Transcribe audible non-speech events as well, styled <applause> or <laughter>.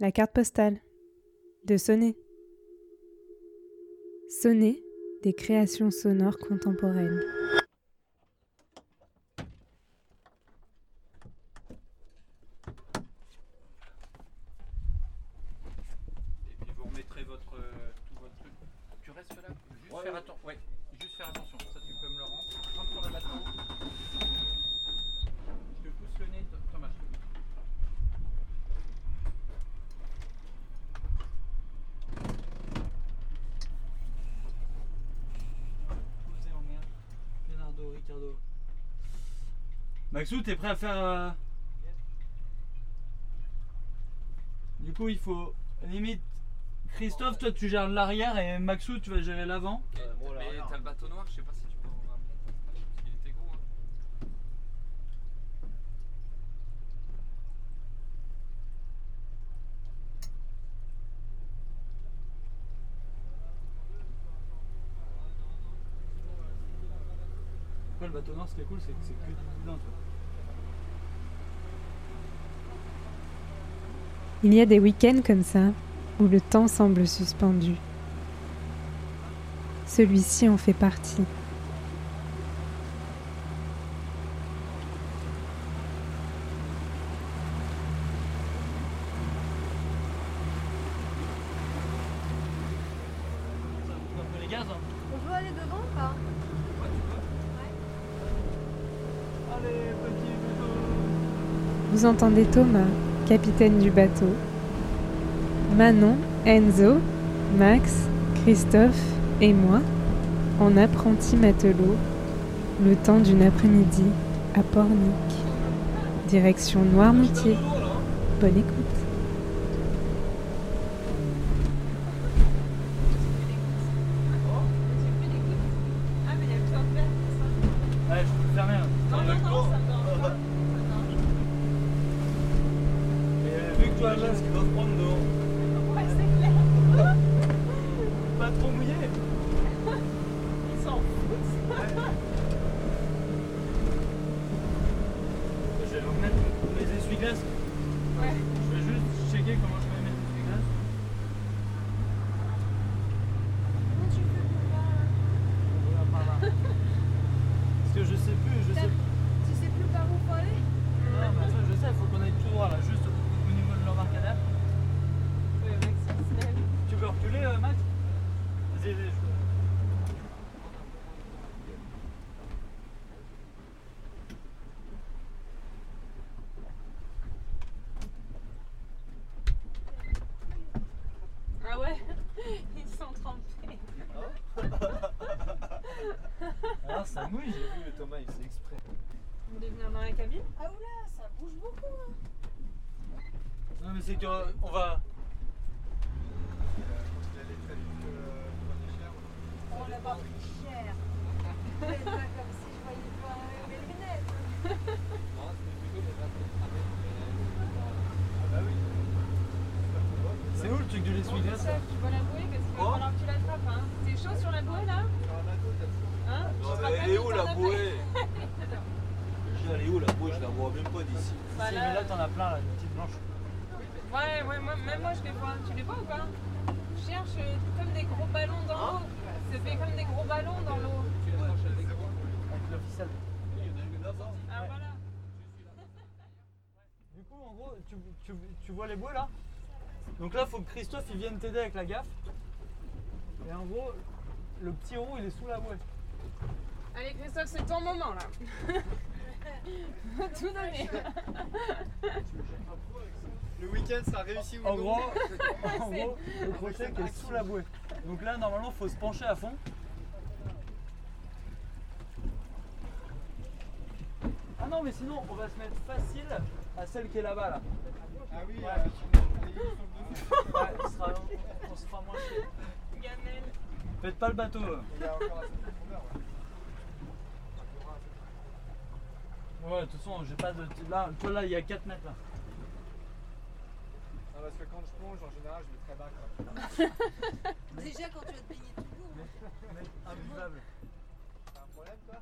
La carte postale. De sonner. Sonner des créations sonores contemporaines. Et puis vous remettrez votre, euh, tout votre truc. Tu restes là Juste faire attention. Ouais, juste faire attention. Ça tu peux me le rendre. Rentre sur le bateau. Je te pousse le nez, Th- Thomas. je te pousse. Posé en mer. Maxou, t'es prêt à faire. euh, Du coup, il faut. Limite. Christophe, toi tu gères l'arrière et Maxou, tu vas gérer l'avant. Mais t'as le bateau noir, je sais pas si tu peux en ramener. Parce qu'il était gros. Hein. Après, le bateau noir, ce qui est cool, c'est que c'est que du boudin, tu vois. Il y a des week-ends comme ça où le temps semble suspendu. Celui-ci en fait partie. Ça coupe un peu les gaz, hein. On peut aller devant ou pas? Vous entendez Thomas, capitaine du bateau, Manon, Enzo, Max, Christophe et moi, en apprenti matelot, le temps d'une après-midi à Pornic. Direction Noirmoutier. Bonne écoute. Ah, mais il y a plein de verres, c'est ça Allez, je peux faire rien. Non, non, non, ça me dérange pas. Qui se prendre dehors. Ouais, c'est clair. Pas trop mouillé. Ils s'en foutent. Je vais remettre mes essuie-glaces. Ouais. Je vais juste checker comment je mets mes essuie-glaces. Comment tu fais pour pas. On va par là. Parce que je sais plus, je sais T'as- plus. Tu sais plus par où faut aller Non, mais ça, je sais, il faut qu'on aille tout droit là, juste au, au niveau de l'embarcadère. Ouais, Max, il se lève. Tu veux reculer, euh, Max Vas-y, vas-y, je Ah ouais Ils sont trempés. Alors, ça mouille, j'ai vu Thomas, il fait exprès. Vous voulez venir dans la cabine? Ah oula, ça bouge beaucoup. Hein. Non, mais c'est qu'on va. On l'a pas pris cher. C'est pas comme si je voyais pas mes lunettes. C'est où le truc de l'essuie-glace tu vois la bouée parce qu'il va falloir que tu l'attrapes. Hein. T'es chaud sur la bouée là Hein Tu seras pas Elle est où la bouée Elle est où la bouée? Je la vois même pas d'ici. Bah Si, là- mais là t'en as plein là, des petites blanches. Ouais, ouais, moi, même moi je les vois. Tu les vois ou pas? Je cherche euh, comme des gros ballons dans l'eau. Ça fait comme des gros ballons dans l'eau. Avec l'officiel. Ah voilà. <laughs> Du coup, en gros, tu, tu, tu vois les bouées là? Donc là, faut que Christophe il vienne t'aider avec la gaffe. Et en gros, le petit rond il est sous la bouée. Allez Christophe, c'est ton moment là. <laughs> Tout donner. Le week-end sera réussi ou En non gros, <laughs> en gros, le crochet qui est sous la bouée. Donc là, normalement, faut se pencher à fond. Ah non, mais sinon, on va se mettre facile à celle qui est là-bas là. Ah oui, Ouais. euh. Ouais, ce sera- on, on se fera moins chier. Gamelle. Faites pas le bateau. euh. Il y a encore assez de profondeur. Ouais. De toute façon, j'ai pas de. Là, toi là, il y a 4 mètres là. Non, parce que quand je plonge, en général, je vais très bas. Quoi. <laughs> Déjà quand tu vas te baigner tout court. Imbuvable. T'as un problème, toi?